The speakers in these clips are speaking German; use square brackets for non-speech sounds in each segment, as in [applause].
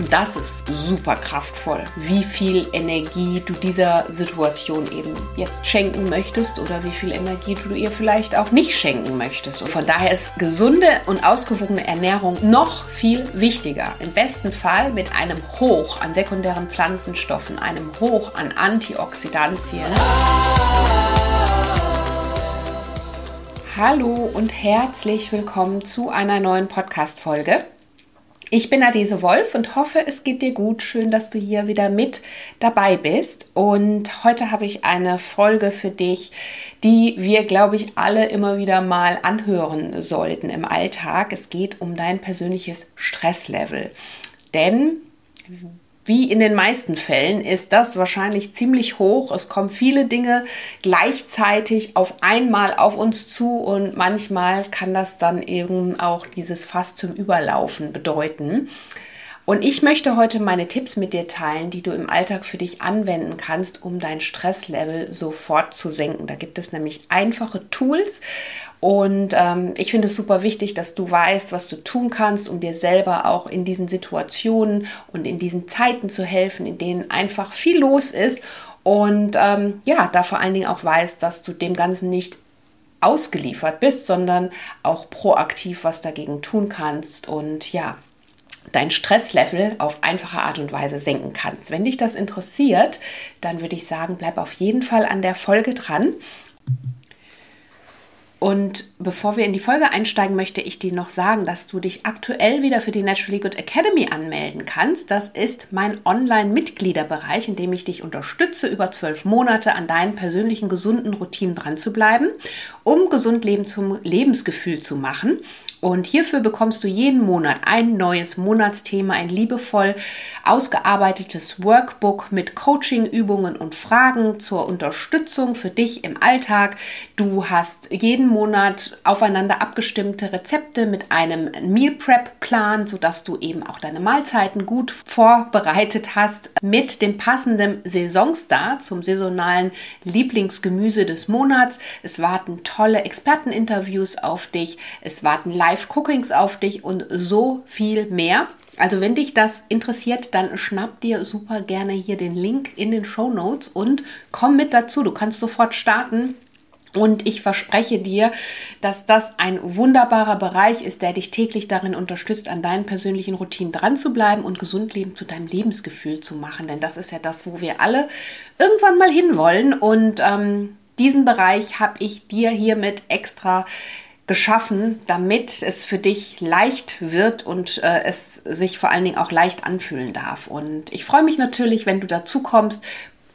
Und das ist super kraftvoll, wie viel Energie du dieser Situation eben jetzt schenken möchtest oder wie viel Energie du ihr vielleicht auch nicht schenken möchtest. Und von daher ist gesunde und ausgewogene Ernährung noch viel wichtiger. Im besten Fall mit einem Hoch an sekundären Pflanzenstoffen, einem Hoch an Antioxidantien. Hallo und herzlich willkommen zu einer neuen Podcast-Folge. Ich bin Adese Wolf und hoffe, es geht dir gut. Schön, dass du hier wieder mit dabei bist. Und heute habe ich eine Folge für dich, die wir, glaube ich, alle immer wieder mal anhören sollten im Alltag. Es geht um dein persönliches Stresslevel. Denn wie in den meisten Fällen ist das wahrscheinlich ziemlich hoch. Es kommen viele Dinge gleichzeitig auf einmal auf uns zu und manchmal kann das dann eben auch dieses Fass zum Überlaufen bedeuten. Und ich möchte heute meine Tipps mit dir teilen, die du im Alltag für dich anwenden kannst, um dein Stresslevel sofort zu senken. Da gibt es nämlich einfache Tools und ähm, ich finde es super wichtig, dass du weißt, was du tun kannst, um dir selber auch in diesen Situationen und in diesen Zeiten zu helfen, in denen einfach viel los ist. Und ähm, ja, da vor allen Dingen auch weißt, dass du dem Ganzen nicht ausgeliefert bist, sondern auch proaktiv was dagegen tun kannst. Und ja, dein Stresslevel auf einfache Art und Weise senken kannst. Wenn dich das interessiert, dann würde ich sagen, bleib auf jeden Fall an der Folge dran. Und bevor wir in die Folge einsteigen, möchte ich dir noch sagen, dass du dich aktuell wieder für die Naturally Good Academy anmelden kannst. Das ist mein Online-Mitgliederbereich, in dem ich dich unterstütze, über zwölf Monate an deinen persönlichen gesunden Routinen dran zu bleiben, um gesund Leben zum Lebensgefühl zu machen. Und hierfür bekommst du jeden Monat ein neues Monatsthema, ein liebevoll ausgearbeitetes Workbook mit Coaching-Übungen und Fragen zur Unterstützung für dich im Alltag. Du hast jeden Monat aufeinander abgestimmte Rezepte mit einem Meal Prep Plan, sodass du eben auch deine Mahlzeiten gut vorbereitet hast mit dem passenden Saisonstar zum saisonalen Lieblingsgemüse des Monats. Es warten tolle Experteninterviews auf dich. Es warten Live Live-Cookings auf dich und so viel mehr. Also wenn dich das interessiert, dann schnapp dir super gerne hier den Link in den Show Notes und komm mit dazu. Du kannst sofort starten. Und ich verspreche dir, dass das ein wunderbarer Bereich ist, der dich täglich darin unterstützt, an deinen persönlichen Routinen dran zu bleiben und gesund leben zu deinem Lebensgefühl zu machen. Denn das ist ja das, wo wir alle irgendwann mal hinwollen. Und ähm, diesen Bereich habe ich dir hiermit extra geschaffen, damit es für dich leicht wird und äh, es sich vor allen Dingen auch leicht anfühlen darf. Und ich freue mich natürlich, wenn du dazu kommst.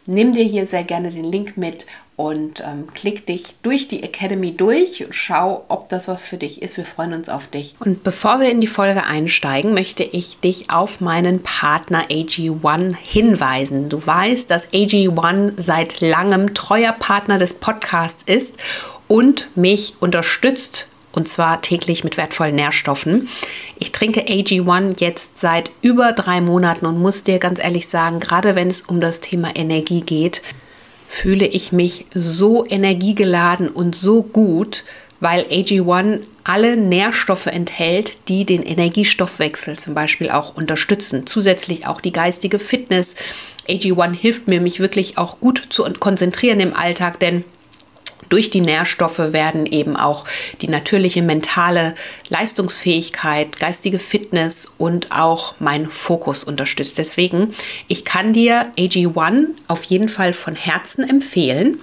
Nimm dir hier sehr gerne den Link mit und ähm, klick dich durch die Academy durch. Schau, ob das was für dich ist. Wir freuen uns auf dich. Und bevor wir in die Folge einsteigen, möchte ich dich auf meinen Partner AG1 hinweisen. Du weißt, dass AG1 seit langem treuer Partner des Podcasts ist und mich unterstützt und zwar täglich mit wertvollen Nährstoffen. Ich trinke AG1 jetzt seit über drei Monaten und muss dir ganz ehrlich sagen, gerade wenn es um das Thema Energie geht, fühle ich mich so energiegeladen und so gut, weil AG1 alle Nährstoffe enthält, die den Energiestoffwechsel zum Beispiel auch unterstützen. Zusätzlich auch die geistige Fitness. AG1 hilft mir, mich wirklich auch gut zu konzentrieren im Alltag, denn durch die Nährstoffe werden eben auch die natürliche mentale Leistungsfähigkeit, geistige Fitness und auch mein Fokus unterstützt. Deswegen, ich kann dir AG1 auf jeden Fall von Herzen empfehlen.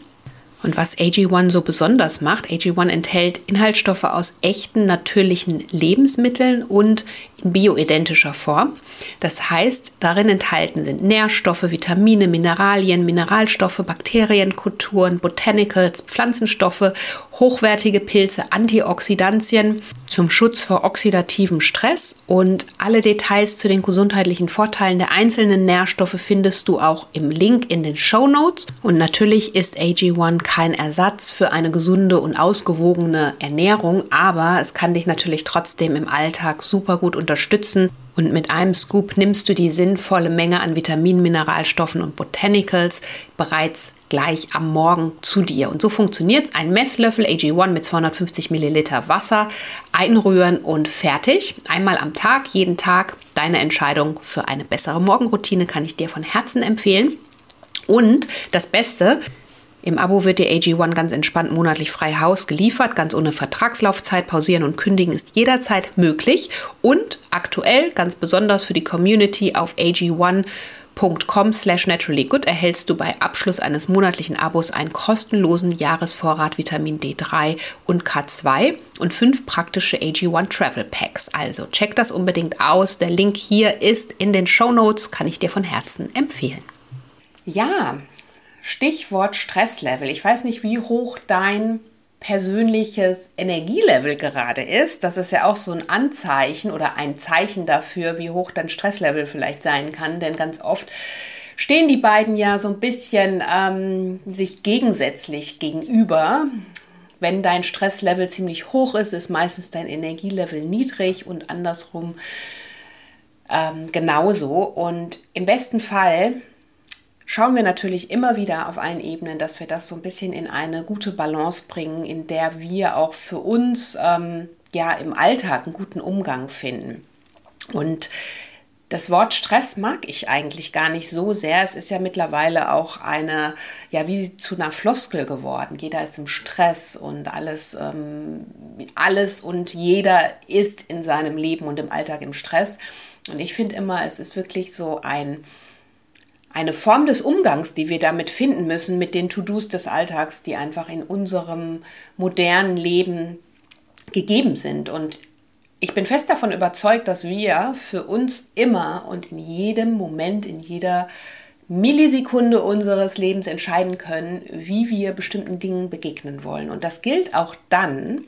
Und was AG1 so besonders macht, AG1 enthält Inhaltsstoffe aus echten natürlichen Lebensmitteln und bioidentischer Form. Das heißt, darin enthalten sind Nährstoffe, Vitamine, Mineralien, Mineralstoffe, Bakterienkulturen, Botanicals, Pflanzenstoffe, hochwertige Pilze, Antioxidantien zum Schutz vor oxidativem Stress und alle Details zu den gesundheitlichen Vorteilen der einzelnen Nährstoffe findest du auch im Link in den Show Notes. Und natürlich ist AG1 kein Ersatz für eine gesunde und ausgewogene Ernährung, aber es kann dich natürlich trotzdem im Alltag super gut unterstützen unterstützen. Und mit einem Scoop nimmst du die sinnvolle Menge an Vitaminen, Mineralstoffen und Botanicals bereits gleich am Morgen zu dir. Und so funktioniert es. Ein Messlöffel AG1 mit 250 Milliliter Wasser einrühren und fertig. Einmal am Tag, jeden Tag. Deine Entscheidung für eine bessere Morgenroutine kann ich dir von Herzen empfehlen. Und das Beste, im Abo wird dir AG1 ganz entspannt monatlich frei Haus geliefert, ganz ohne Vertragslaufzeit. Pausieren und kündigen ist jederzeit möglich. Und aktuell, ganz besonders für die Community auf AG1.com slash naturallygood erhältst du bei Abschluss eines monatlichen Abos einen kostenlosen Jahresvorrat Vitamin D3 und K2 und fünf praktische AG1 Travel Packs. Also check das unbedingt aus. Der Link hier ist in den Show Notes, kann ich dir von Herzen empfehlen. Ja, Stichwort Stresslevel. Ich weiß nicht, wie hoch dein persönliches Energielevel gerade ist. Das ist ja auch so ein Anzeichen oder ein Zeichen dafür, wie hoch dein Stresslevel vielleicht sein kann. Denn ganz oft stehen die beiden ja so ein bisschen ähm, sich gegensätzlich gegenüber. Wenn dein Stresslevel ziemlich hoch ist, ist meistens dein Energielevel niedrig und andersrum ähm, genauso. Und im besten Fall schauen wir natürlich immer wieder auf allen Ebenen, dass wir das so ein bisschen in eine gute Balance bringen, in der wir auch für uns ähm, ja im Alltag einen guten Umgang finden. Und das Wort Stress mag ich eigentlich gar nicht so sehr. Es ist ja mittlerweile auch eine, ja, wie zu einer Floskel geworden. Jeder ist im Stress und alles, ähm, alles und jeder ist in seinem Leben und im Alltag im Stress. Und ich finde immer, es ist wirklich so ein, eine Form des Umgangs, die wir damit finden müssen, mit den To-Dos des Alltags, die einfach in unserem modernen Leben gegeben sind. Und ich bin fest davon überzeugt, dass wir für uns immer und in jedem Moment, in jeder Millisekunde unseres Lebens entscheiden können, wie wir bestimmten Dingen begegnen wollen. Und das gilt auch dann,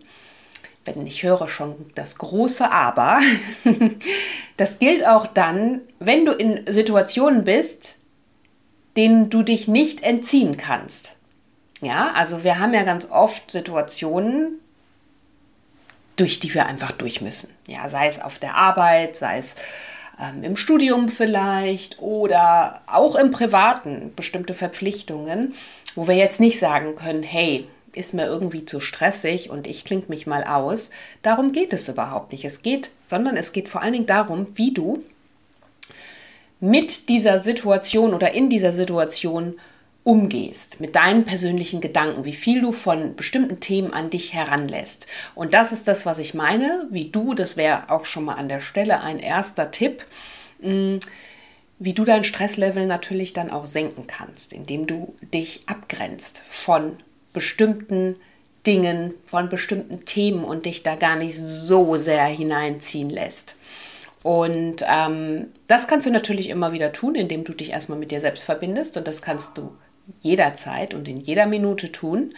wenn ich höre schon das große Aber, [laughs] das gilt auch dann, wenn du in Situationen bist, denen du dich nicht entziehen kannst. Ja, also wir haben ja ganz oft Situationen, durch die wir einfach durch müssen. Ja, sei es auf der Arbeit, sei es ähm, im Studium vielleicht oder auch im Privaten bestimmte Verpflichtungen, wo wir jetzt nicht sagen können, hey, ist mir irgendwie zu stressig und ich klinge mich mal aus. Darum geht es überhaupt nicht. Es geht, sondern es geht vor allen Dingen darum, wie du mit dieser Situation oder in dieser Situation umgehst, mit deinen persönlichen Gedanken, wie viel du von bestimmten Themen an dich heranlässt. Und das ist das, was ich meine, wie du, das wäre auch schon mal an der Stelle ein erster Tipp, mm, wie du dein Stresslevel natürlich dann auch senken kannst, indem du dich abgrenzt von bestimmten Dingen, von bestimmten Themen und dich da gar nicht so sehr hineinziehen lässt. Und ähm, das kannst du natürlich immer wieder tun, indem du dich erstmal mit dir selbst verbindest. Und das kannst du jederzeit und in jeder Minute tun.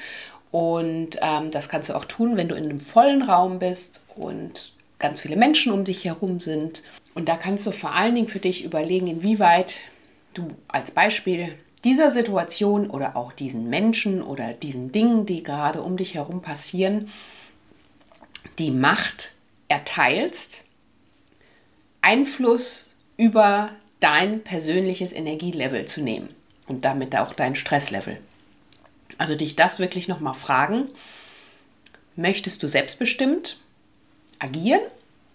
Und ähm, das kannst du auch tun, wenn du in einem vollen Raum bist und ganz viele Menschen um dich herum sind. Und da kannst du vor allen Dingen für dich überlegen, inwieweit du als Beispiel dieser Situation oder auch diesen Menschen oder diesen Dingen, die gerade um dich herum passieren, die Macht erteilst Einfluss über dein persönliches Energielevel zu nehmen und damit auch dein Stresslevel. Also dich das wirklich nochmal fragen, möchtest du selbstbestimmt agieren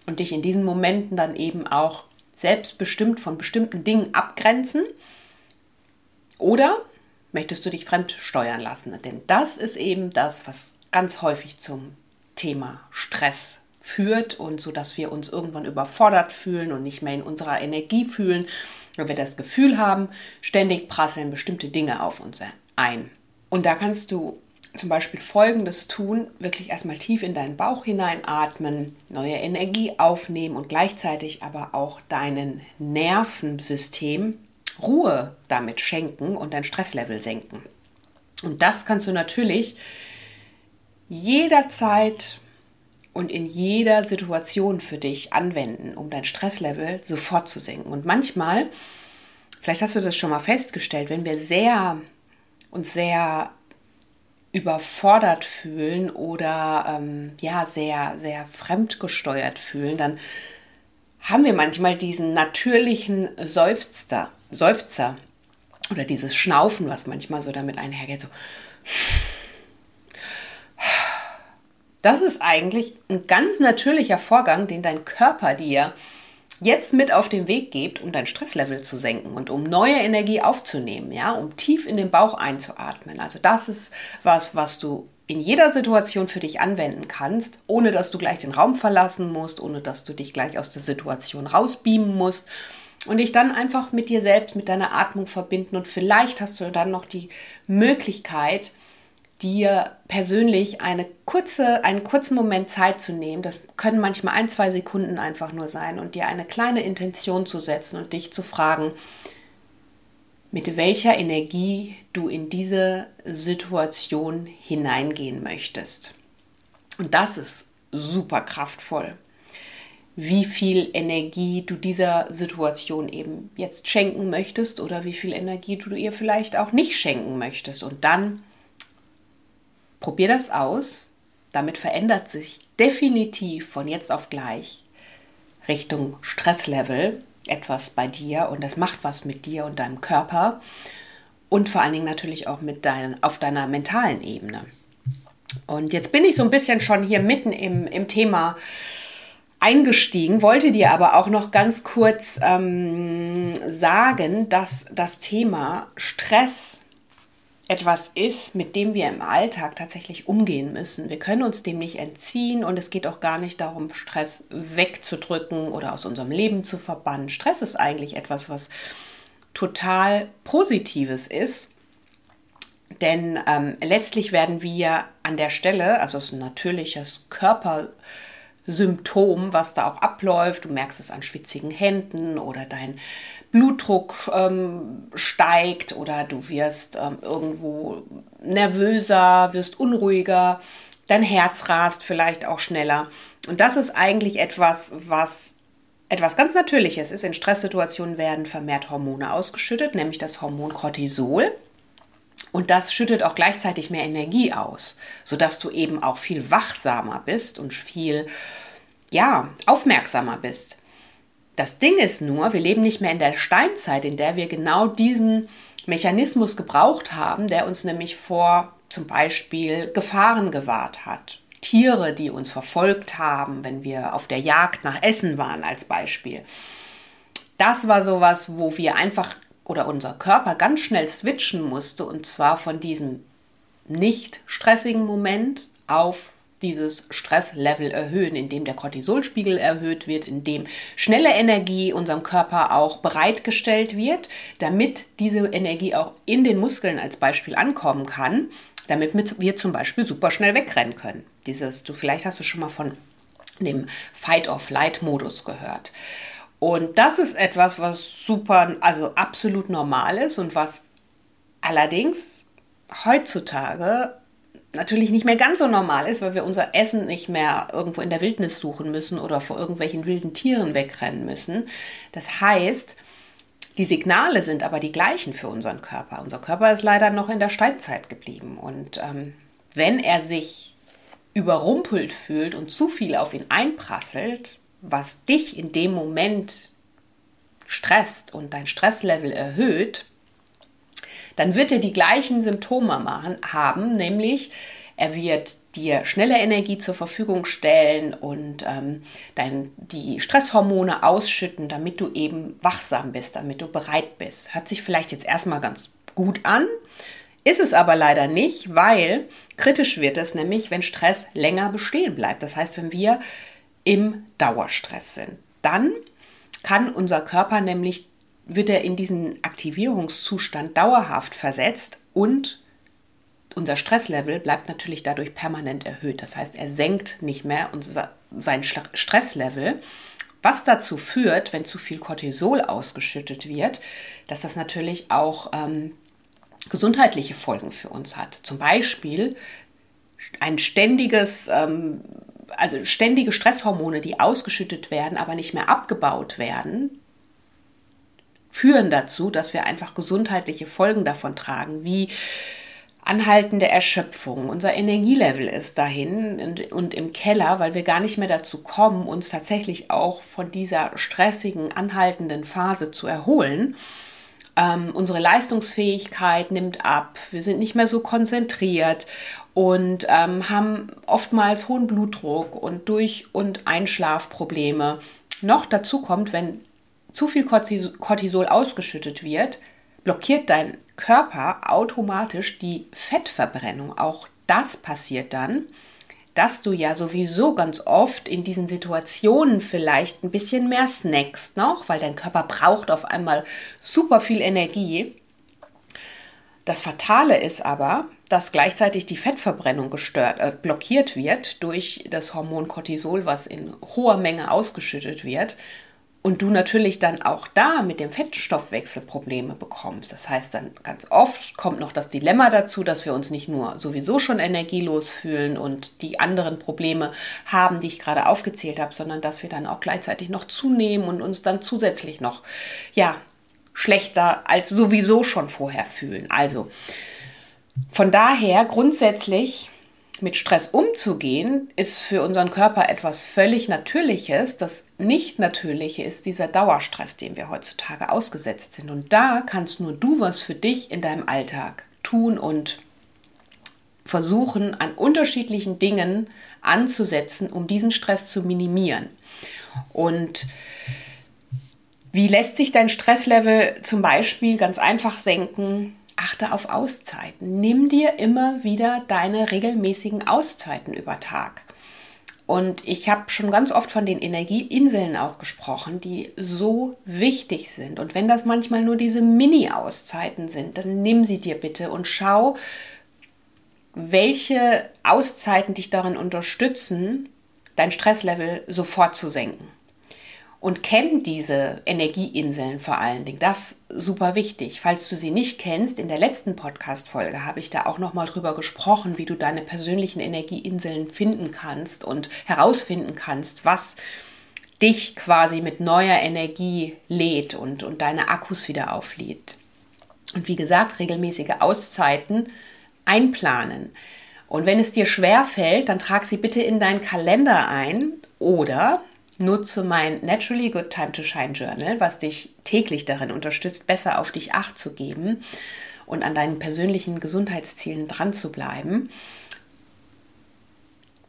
und dich in diesen Momenten dann eben auch selbstbestimmt von bestimmten Dingen abgrenzen oder möchtest du dich fremd steuern lassen? Denn das ist eben das, was ganz häufig zum Thema Stress führt und so dass wir uns irgendwann überfordert fühlen und nicht mehr in unserer Energie fühlen, weil wir das Gefühl haben, ständig prasseln bestimmte Dinge auf uns ein. Und da kannst du zum Beispiel Folgendes tun, wirklich erstmal tief in deinen Bauch hineinatmen, neue Energie aufnehmen und gleichzeitig aber auch deinen Nervensystem Ruhe damit schenken und dein Stresslevel senken. Und das kannst du natürlich jederzeit und in jeder Situation für dich anwenden, um dein Stresslevel sofort zu senken. Und manchmal, vielleicht hast du das schon mal festgestellt, wenn wir sehr uns sehr überfordert fühlen oder ähm, ja sehr sehr fremdgesteuert fühlen, dann haben wir manchmal diesen natürlichen Seufzer, Seufzer oder dieses Schnaufen, was manchmal so damit einhergeht, so. Das ist eigentlich ein ganz natürlicher Vorgang, den dein Körper dir jetzt mit auf den Weg gibt, um dein Stresslevel zu senken und um neue Energie aufzunehmen, ja, um tief in den Bauch einzuatmen. Also das ist was, was du in jeder Situation für dich anwenden kannst, ohne dass du gleich den Raum verlassen musst, ohne dass du dich gleich aus der Situation rausbeamen musst und dich dann einfach mit dir selbst, mit deiner Atmung verbinden und vielleicht hast du dann noch die Möglichkeit, dir persönlich eine kurze, einen kurzen Moment Zeit zu nehmen. Das können manchmal ein, zwei Sekunden einfach nur sein und dir eine kleine Intention zu setzen und dich zu fragen, mit welcher Energie du in diese Situation hineingehen möchtest. Und das ist super kraftvoll. Wie viel Energie du dieser Situation eben jetzt schenken möchtest oder wie viel Energie du ihr vielleicht auch nicht schenken möchtest. Und dann probier das aus. Damit verändert sich definitiv von jetzt auf gleich Richtung Stresslevel etwas bei dir und das macht was mit dir und deinem Körper und vor allen Dingen natürlich auch mit deinen, auf deiner mentalen Ebene. Und jetzt bin ich so ein bisschen schon hier mitten im, im Thema eingestiegen, wollte dir aber auch noch ganz kurz ähm, sagen, dass das Thema Stress etwas ist, mit dem wir im Alltag tatsächlich umgehen müssen. Wir können uns dem nicht entziehen und es geht auch gar nicht darum, Stress wegzudrücken oder aus unserem Leben zu verbannen. Stress ist eigentlich etwas, was total Positives ist. Denn ähm, letztlich werden wir an der Stelle, also es ist ein natürliches Körpersymptom, was da auch abläuft. Du merkst es an schwitzigen Händen oder dein Blutdruck ähm, steigt oder du wirst ähm, irgendwo nervöser, wirst unruhiger, dein Herz rast vielleicht auch schneller. Und das ist eigentlich etwas, was etwas ganz Natürliches ist. In Stresssituationen werden vermehrt Hormone ausgeschüttet, nämlich das Hormon Cortisol. Und das schüttet auch gleichzeitig mehr Energie aus, sodass du eben auch viel wachsamer bist und viel ja, aufmerksamer bist. Das Ding ist nur, wir leben nicht mehr in der Steinzeit, in der wir genau diesen Mechanismus gebraucht haben, der uns nämlich vor zum Beispiel Gefahren gewahrt hat. Tiere, die uns verfolgt haben, wenn wir auf der Jagd nach Essen waren als Beispiel. Das war sowas, wo wir einfach oder unser Körper ganz schnell switchen musste und zwar von diesem nicht stressigen Moment auf dieses Stresslevel erhöhen, indem der Cortisolspiegel erhöht wird, indem schnelle Energie unserem Körper auch bereitgestellt wird, damit diese Energie auch in den Muskeln als Beispiel ankommen kann, damit wir zum Beispiel super schnell wegrennen können. Dieses, du vielleicht hast du schon mal von dem Fight-or-Flight-Modus gehört. Und das ist etwas, was super, also absolut normal ist und was allerdings heutzutage natürlich nicht mehr ganz so normal ist, weil wir unser Essen nicht mehr irgendwo in der Wildnis suchen müssen oder vor irgendwelchen wilden Tieren wegrennen müssen. Das heißt, die Signale sind aber die gleichen für unseren Körper. Unser Körper ist leider noch in der Steinzeit geblieben. Und ähm, wenn er sich überrumpelt fühlt und zu viel auf ihn einprasselt, was dich in dem Moment stresst und dein Stresslevel erhöht, dann wird er die gleichen Symptome machen, haben, nämlich er wird dir schnelle Energie zur Verfügung stellen und ähm, dein, die Stresshormone ausschütten, damit du eben wachsam bist, damit du bereit bist. Hört sich vielleicht jetzt erstmal ganz gut an, ist es aber leider nicht, weil kritisch wird es nämlich, wenn Stress länger bestehen bleibt. Das heißt, wenn wir im Dauerstress sind. Dann kann unser Körper nämlich wird er in diesen Aktivierungszustand dauerhaft versetzt und unser Stresslevel bleibt natürlich dadurch permanent erhöht. Das heißt, er senkt nicht mehr unser, sein Stresslevel, was dazu führt, wenn zu viel Cortisol ausgeschüttet wird, dass das natürlich auch ähm, gesundheitliche Folgen für uns hat. Zum Beispiel ein ständiges, ähm, also ständige Stresshormone, die ausgeschüttet werden, aber nicht mehr abgebaut werden, führen dazu, dass wir einfach gesundheitliche Folgen davon tragen, wie anhaltende Erschöpfung. Unser Energielevel ist dahin und, im Keller, weil wir gar nicht mehr dazu kommen, uns tatsächlich auch von dieser stressigen, anhaltenden Phase zu erholen. Ähm, unsere Leistungsfähigkeit nimmt ab, wir sind nicht mehr so konzentriert und ähm, haben oftmals hohen Blutdruck und Durch- und Einschlafprobleme. Noch dazu kommt, wenn zu viel Cortisol ausgeschüttet wird, blockiert dein Körper automatisch die Fettverbrennung. Auch das passiert dann, dass du ja sowieso ganz oft in diesen Situationen vielleicht ein bisschen mehr snackst noch, weil dein Körper braucht auf einmal super viel Energie. Das Fatale ist aber, dass gleichzeitig die Fettverbrennung gestört, äh, blockiert wird durch das Hormon Cortisol, was in hoher Menge ausgeschüttet wird und du natürlich dann auch da mit dem Fettstoffwechsel Probleme bekommst. Das heißt, dann ganz oft kommt noch das Dilemma dazu, dass wir uns nicht nur sowieso schon energielos fühlen und die anderen Probleme haben, die ich gerade aufgezählt habe, sondern dass wir dann auch gleichzeitig noch zunehmen und uns dann zusätzlich noch, ja, schlechter als sowieso schon vorher fühlen. Also, von daher grundsätzlich mit Stress umzugehen, ist für unseren Körper etwas völlig Natürliches. Das Nicht-Natürliche ist dieser Dauerstress, dem wir heutzutage ausgesetzt sind. Und da kannst nur du was für dich in deinem Alltag tun und versuchen, an unterschiedlichen Dingen anzusetzen, um diesen Stress zu minimieren. Und wie lässt sich dein Stresslevel zum Beispiel ganz einfach senken? Achte auf Auszeiten. Nimm dir immer wieder deine regelmäßigen Auszeiten über Tag. Und ich habe schon ganz oft von den Energieinseln auch gesprochen, die so wichtig sind. Und wenn das manchmal nur diese Mini-Auszeiten sind, dann nimm sie dir bitte und schau, welche Auszeiten dich darin unterstützen, dein Stresslevel sofort zu senken und kenn diese Energieinseln vor allen Dingen. Das super wichtig. Falls du sie nicht kennst, in der letzten Podcast-Folge habe ich da auch nochmal drüber gesprochen, wie du deine persönlichen Energieinseln finden kannst und herausfinden kannst, was dich quasi mit neuer Energie lädt und, und deine Akkus wieder auflädt. Und wie gesagt, regelmäßige Auszeiten einplanen. Und wenn es dir schwer fällt, dann trag sie bitte in deinen Kalender ein oder nutze mein Naturally Good Time to Shine Journal, was dich täglich darin unterstützt, besser auf dich acht zu geben und an deinen persönlichen Gesundheitszielen dran zu bleiben.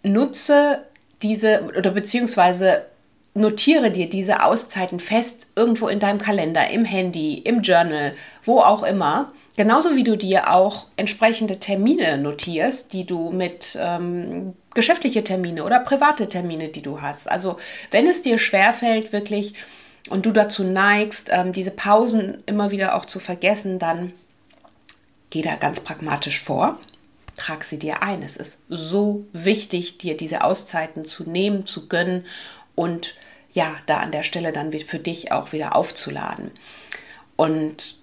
Nutze diese oder beziehungsweise notiere dir diese Auszeiten fest irgendwo in deinem Kalender, im Handy, im Journal, wo auch immer Genauso wie du dir auch entsprechende Termine notierst, die du mit ähm, geschäftliche Termine oder private Termine, die du hast. Also wenn es dir schwerfällt, wirklich und du dazu neigst, ähm, diese Pausen immer wieder auch zu vergessen, dann geh da ganz pragmatisch vor. Trag sie dir ein. Es ist so wichtig, dir diese Auszeiten zu nehmen, zu gönnen und ja, da an der Stelle dann für dich auch wieder aufzuladen. Und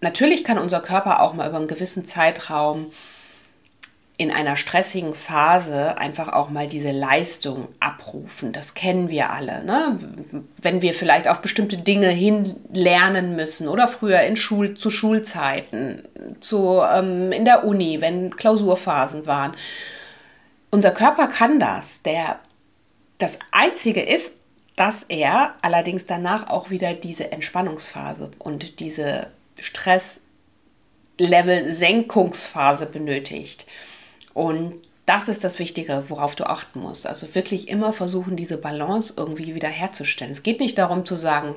Natürlich kann unser Körper auch mal über einen gewissen Zeitraum in einer stressigen Phase einfach auch mal diese Leistung abrufen. Das kennen wir alle. Ne? Wenn wir vielleicht auf bestimmte Dinge hin lernen müssen oder früher in Schul zu Schulzeiten, zu, ähm, in der Uni, wenn Klausurphasen waren. Unser Körper kann das. Der, das Einzige ist, dass er allerdings danach auch wieder diese Entspannungsphase und diese Stresslevel-Senkungsphase benötigt. Und das ist das Wichtige, worauf du achten musst. Also wirklich immer versuchen, diese Balance irgendwie wieder herzustellen. Es geht nicht darum zu sagen,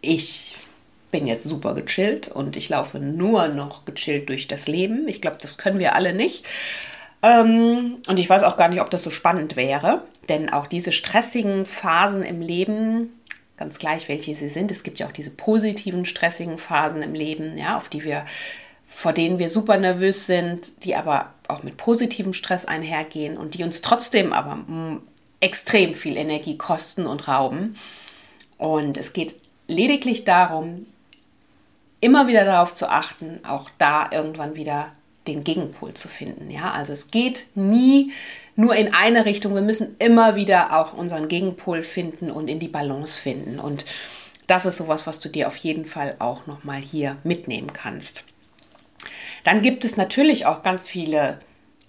ich bin jetzt super gechillt und ich laufe nur noch gechillt durch das Leben. Ich glaube, das können wir alle nicht. Ähm, und ich weiß auch gar nicht, ob das so spannend wäre, denn auch diese stressigen Phasen im Leben ganz gleich, welche sie sind. Es gibt ja auch diese positiven, stressigen Phasen im Leben, ja, auf die wir, vor denen wir super nervös sind, die aber auch mit positivem Stress einhergehen und die uns trotzdem aber mm, extrem viel Energie kosten und rauben. Und es geht lediglich darum, immer wieder darauf zu achten, auch da irgendwann wieder den Gegenpol zu finden. Ja, also es geht nie nur in eine Richtung. Wir müssen immer wieder auch unseren Gegenpol finden und in die Balance finden. Und das ist sowas, was du dir auf jeden Fall auch nochmal hier mitnehmen kannst. Dann gibt es natürlich auch ganz viele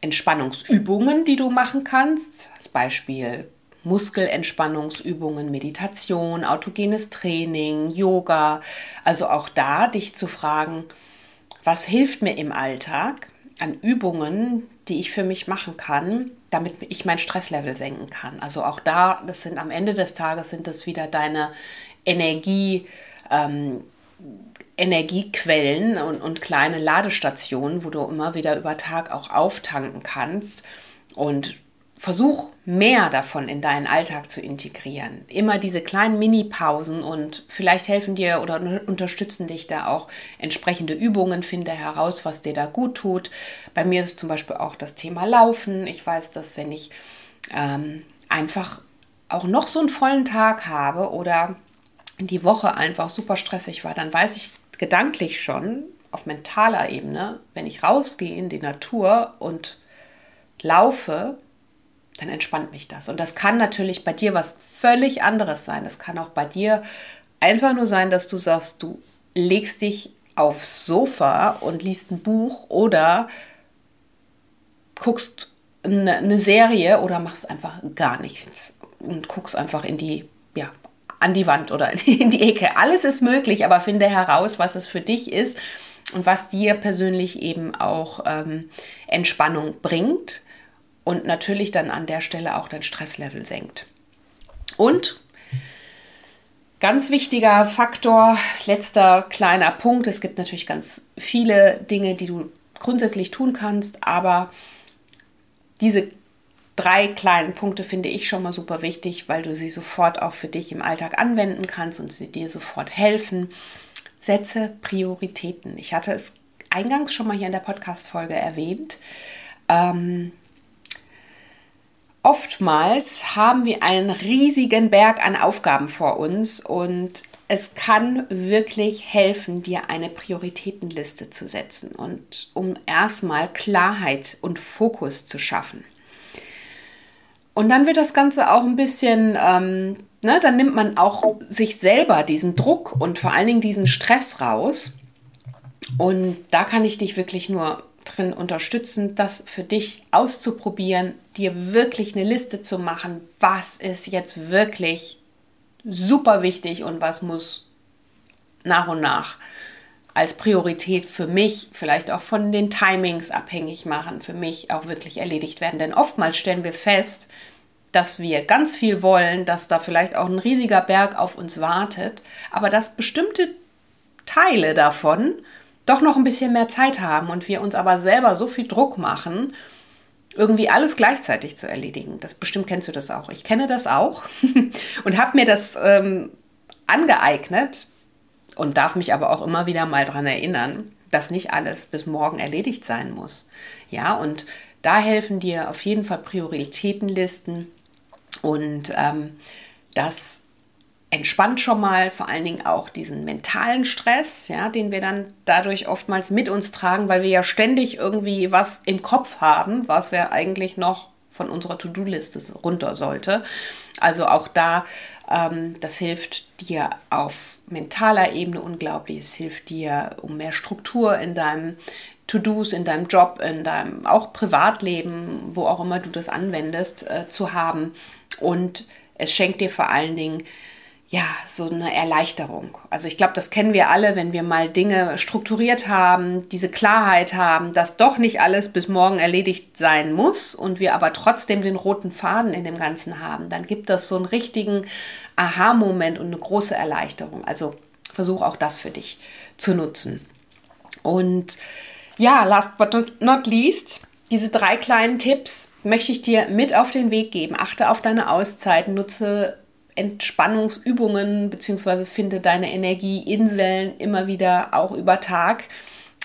Entspannungsübungen, die du machen kannst. Als Beispiel Muskelentspannungsübungen, Meditation, autogenes Training, Yoga. Also auch da dich zu fragen, was hilft mir im Allag an Übungen, die ich für mich machen kann, damit ich mein Stresslevel senken kann. Also auch da, das sind am Ende des Tages sind das wieder deine Energie, ähm, Energiequellen und, und kleine Ladestationen, wo du immer wieder über Tag auch auftanken kannst. Und versuch mehr davon in deinen Alltag zu integrieren. Immer diese kleinen Mini-Pausen und vielleicht helfen dir oder unterstützen dich da auch entsprechende Übungen. Finde heraus, was dir da gut tut. Bei mir ist zum Beispiel auch das Thema Laufen. Ich weiß, dass wenn ich ähm, einfach auch noch so einen vollen Tag habe oder die Woche einfach super stressig war, dann weiß ich gedanklich schon auf mentaler Ebene, wenn ich rausgehe in die Natur und laufe, dann entspannt mich das. Und das kann natürlich bei dir was völlig anderes sein. Es kann auch bei dir einfach nur sein, dass du sagst, du legst dich aufs Sofa und liest ein Buch oder guckst eine, eine Serie oder machst einfach gar nichts und guckst einfach in die, ja, an die Wand oder [laughs] in die Ecke. Alles ist möglich, aber finde heraus, was es für dich ist und was dir persönlich eben auch ähm, Entspannung bringt und natürlich dann an der Stelle auch dein Stresslevel senkt. Und ganz wichtiger Faktor, letzter kleiner Punkt, es gibt natürlich ganz viele Dinge, die du grundsätzlich tun kannst, aber diese drei kleinen Punkte finde ich schon mal super wichtig, weil du sie sofort auch für dich im Alltag anwenden kannst und sie dir sofort helfen. Setze Prioritäten. Ich hatte es eingangs schon mal hier in der Podcast-Folge erwähnt. Ähm, oftmals haben wir einen riesigen Berg an Aufgaben vor uns und es kann wirklich helfen, dir eine Prioritätenliste zu setzen und um erstmal Klarheit und Fokus zu schaffen. Und dann wird das Ganze auch ein bisschen, ähm, ne, dann nimmt man auch sich selber diesen Druck und vor allen Dingen diesen Stress raus. Und da kann ich dich wirklich nur drin unterstützen, das für dich auszuprobieren, dir wirklich eine Liste zu machen, was ist jetzt wirklich super wichtig und was muss nach und nach als Priorität für mich, vielleicht auch von den Timings abhängig machen, für mich auch wirklich erledigt werden. Denn oftmals stellen wir fest, dass wir ganz viel wollen, dass da vielleicht auch ein riesiger Berg auf uns wartet, aber dass bestimmte Teile davon doch noch ein bisschen mehr Zeit haben und wir uns aber selber so viel Druck machen, irgendwie alles gleichzeitig zu erledigen. Das bestimmt kennst du das auch. Ich kenne das auch [laughs] und habe mir das ähm, angeeignet und darf mich aber auch immer wieder mal daran erinnern, dass nicht alles bis morgen erledigt sein muss. Ja, und da helfen dir auf jeden Fall Prioritätenlisten und ähm, das entspannt schon mal vor allen Dingen auch diesen mentalen Stress, ja, den wir dann dadurch oftmals mit uns tragen, weil wir ja ständig irgendwie was im Kopf haben, was ja eigentlich noch von unserer To-Do-Liste runter sollte. Also auch da, das hilft dir auf mentaler Ebene unglaublich. Es hilft dir, um mehr Struktur in deinem To-Dos, in deinem Job, in deinem auch Privatleben, wo auch immer du das anwendest, äh, zu haben. Und es schenkt dir vor allen Dingen ja, so eine Erleichterung. Also ich glaube, das kennen wir alle, wenn wir mal Dinge strukturiert haben, diese Klarheit haben, dass doch nicht alles bis morgen erledigt sein muss und wir aber trotzdem den roten Faden in dem Ganzen haben, dann gibt das so einen richtigen Aha-Moment und eine große Erleichterung. Also versuch auch das für dich zu nutzen. Und ja, last but not least, diese drei kleinen Tipps möchte ich dir mit auf den Weg geben. Achte auf deine Auszeit, nutze Entspannungsübungen bzw. finde deine Energieinseln immer wieder auch über Tag.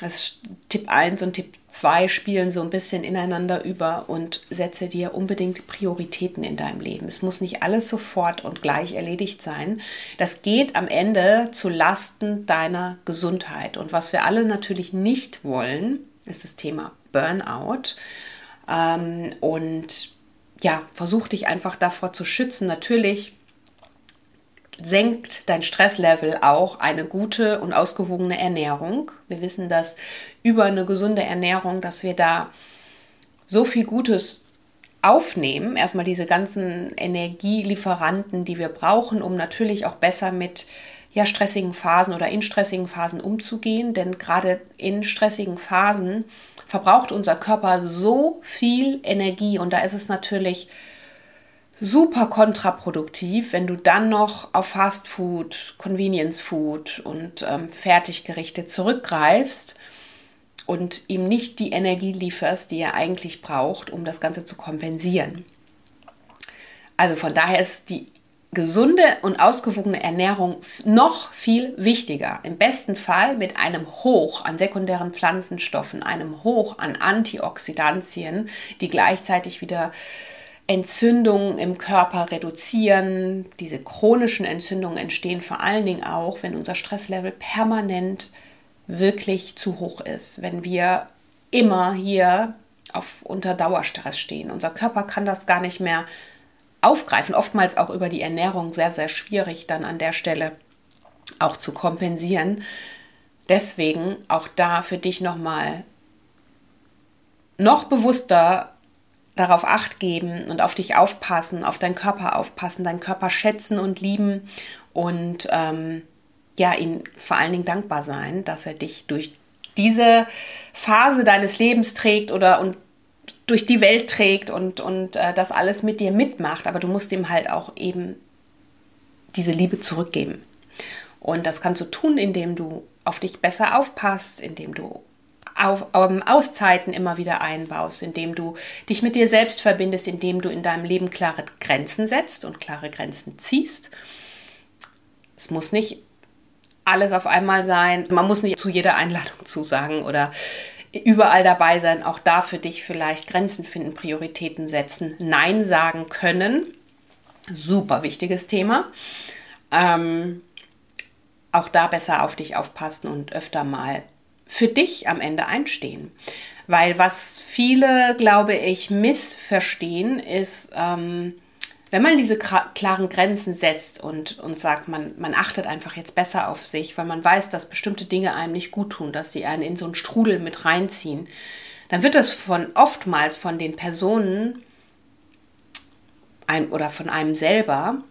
Das Tipp 1 und Tipp 2 spielen so ein bisschen ineinander über und setze dir unbedingt Prioritäten in deinem Leben. Es muss nicht alles sofort und gleich erledigt sein. Das geht am Ende zu Lasten deiner Gesundheit. Und was wir alle natürlich nicht wollen, ist das Thema Burnout. Ähm, und ja, versuch dich einfach davor zu schützen. Natürlich senkt dein Stresslevel auch eine gute und ausgewogene Ernährung. Wir wissen, dass über eine gesunde Ernährung, dass wir da so viel Gutes aufnehmen. Erstmal diese ganzen Energielieferanten, die wir brauchen, um natürlich auch besser mit ja, stressigen Phasen oder in stressigen Phasen umzugehen. Denn gerade in stressigen Phasen verbraucht unser Körper so viel Energie und da ist es natürlich super kontraproduktiv, wenn du dann noch auf Fast Food, Convenience Food und ähm, Fertiggerichte zurückgreifst und ihm nicht die Energie lieferst, die er eigentlich braucht, um das Ganze zu kompensieren. Also von daher ist die gesunde und ausgewogene Ernährung noch viel wichtiger. Im besten Fall mit einem Hoch an sekundären Pflanzenstoffen, einem Hoch an Antioxidantien, die gleichzeitig wieder Entzündungen im Körper reduzieren. Diese chronischen Entzündungen entstehen vor allen Dingen auch, wenn unser Stresslevel permanent wirklich zu hoch ist, wenn wir immer hier auf unter Dauerstress stehen. Unser Körper kann das gar nicht mehr aufgreifen, oftmals auch über die Ernährung sehr, sehr schwierig dann an der Stelle auch zu kompensieren. Deswegen auch da für dich nochmal noch bewusster darauf acht geben und auf dich aufpassen, auf deinen Körper aufpassen, deinen Körper schätzen und lieben und ähm, ja, ihm vor allen Dingen dankbar sein, dass er dich durch diese Phase deines Lebens trägt oder und durch die Welt trägt und, und äh, das alles mit dir mitmacht. Aber du musst ihm halt auch eben diese Liebe zurückgeben. Und das kannst du tun, indem du auf dich besser aufpasst, indem du auf, um, Auszeiten immer wieder einbaust, indem du dich mit dir selbst verbindest, indem du in deinem Leben klare Grenzen setzt und klare Grenzen ziehst. Es muss nicht alles auf einmal sein. Man muss nicht zu jeder Einladung zusagen oder überall dabei sein. Auch da für dich vielleicht Grenzen finden, Prioritäten setzen, Nein sagen können. Super wichtiges Thema. Ähm, auch da besser auf dich aufpassen und öfter mal für dich am Ende einstehen. Weil was viele, glaube ich, missverstehen, ist, ähm, wenn man diese klaren Grenzen setzt und, und sagt, man, man achtet einfach jetzt besser auf sich, weil man weiß, dass bestimmte Dinge einem nicht gut tun, dass sie einen in so einen Strudel mit reinziehen, dann wird das von oftmals von den Personen ein, oder von einem selber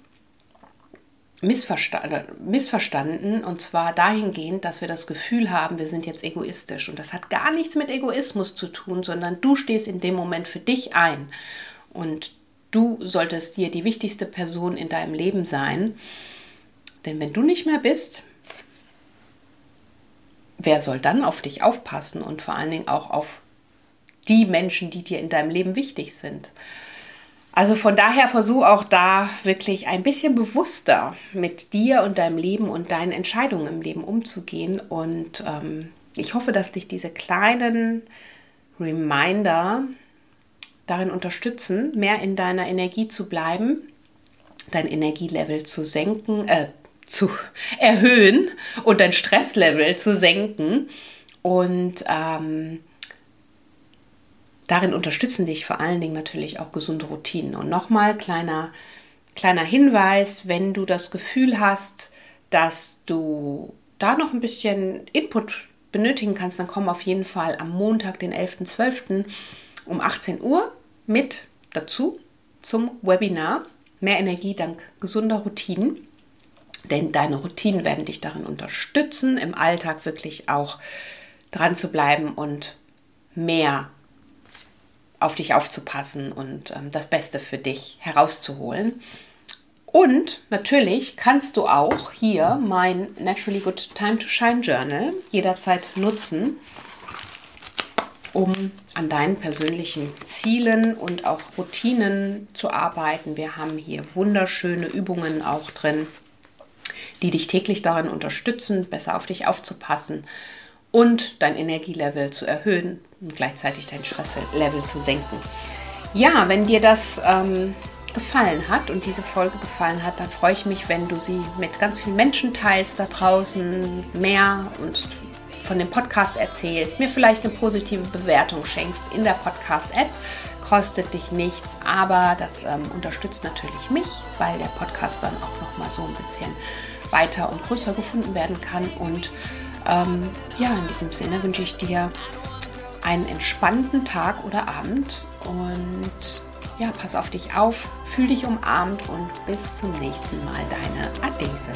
missverstanden, missverstanden und zwar dahingehend, dass wir das Gefühl haben, wir sind jetzt egoistisch. Und das hat gar nichts mit Egoismus zu tun, sondern du stehst in dem Moment für dich ein. Und du solltest dir die wichtigste Person in deinem Leben sein, denn wenn du nicht mehr bist, wer soll dann auf dich aufpassen und vor allen Dingen auch auf die Menschen, die dir in deinem Leben wichtig sind? Also von daher versuch auch da wirklich ein bisschen bewusster mit dir und deinem Leben und deinen Entscheidungen im Leben umzugehen. Und ähm, ich hoffe, dass dich diese kleinen Reminder darin unterstützen, mehr in deiner Energie zu bleiben, dein Energielevel zu senken, äh, zu [laughs] erhöhen und dein Stresslevel zu senken. Und ähm, darin unterstützen dich vor allen Dingen natürlich auch gesunde Routinen. Und nochmal kleiner, kleiner Hinweis, wenn du das Gefühl hast, dass du da noch ein bisschen Input benötigen kannst, dann komm auf jeden Fall am Montag, den 11.12. um 18 Uhr mit dazu zum Webinar Mehr Energie dank gesunder Routinen. Denn deine Routinen werden dich darin unterstützen, im Alltag wirklich auch dran zu bleiben und mehr auf dich aufzupassen und ähm, das Beste für dich herauszuholen. Und natürlich kannst du auch hier mein Naturally Good Time to Shine Journal jederzeit nutzen, um an deinen persönlichen Zielen und auch Routinen zu arbeiten. Wir haben hier wunderschöne Übungen auch drin, die dich täglich darin unterstützen, besser auf dich aufzupassen und dein Energielevel zu erhöhen und gleichzeitig dein Stresslevel zu senken. Ja, wenn dir das ähm, gefallen hat und diese Folge gefallen hat, dann freue ich mich, wenn du sie mit ganz vielen Menschen teilst da draußen, mehr und von dem Podcast erzählst, mir vielleicht eine positive Bewertung schenkst in der Podcast-App. Kostet dich nichts, aber das ähm, unterstützt natürlich mich, weil der Podcast dann auch nochmal so ein bisschen weiter und größer gefunden werden kann und ähm, ja, in diesem Sinne wünsche ich dir einen entspannten Tag oder Abend und ja, pass auf dich auf, fühl dich umarmt und bis zum nächsten Mal, deine Adese.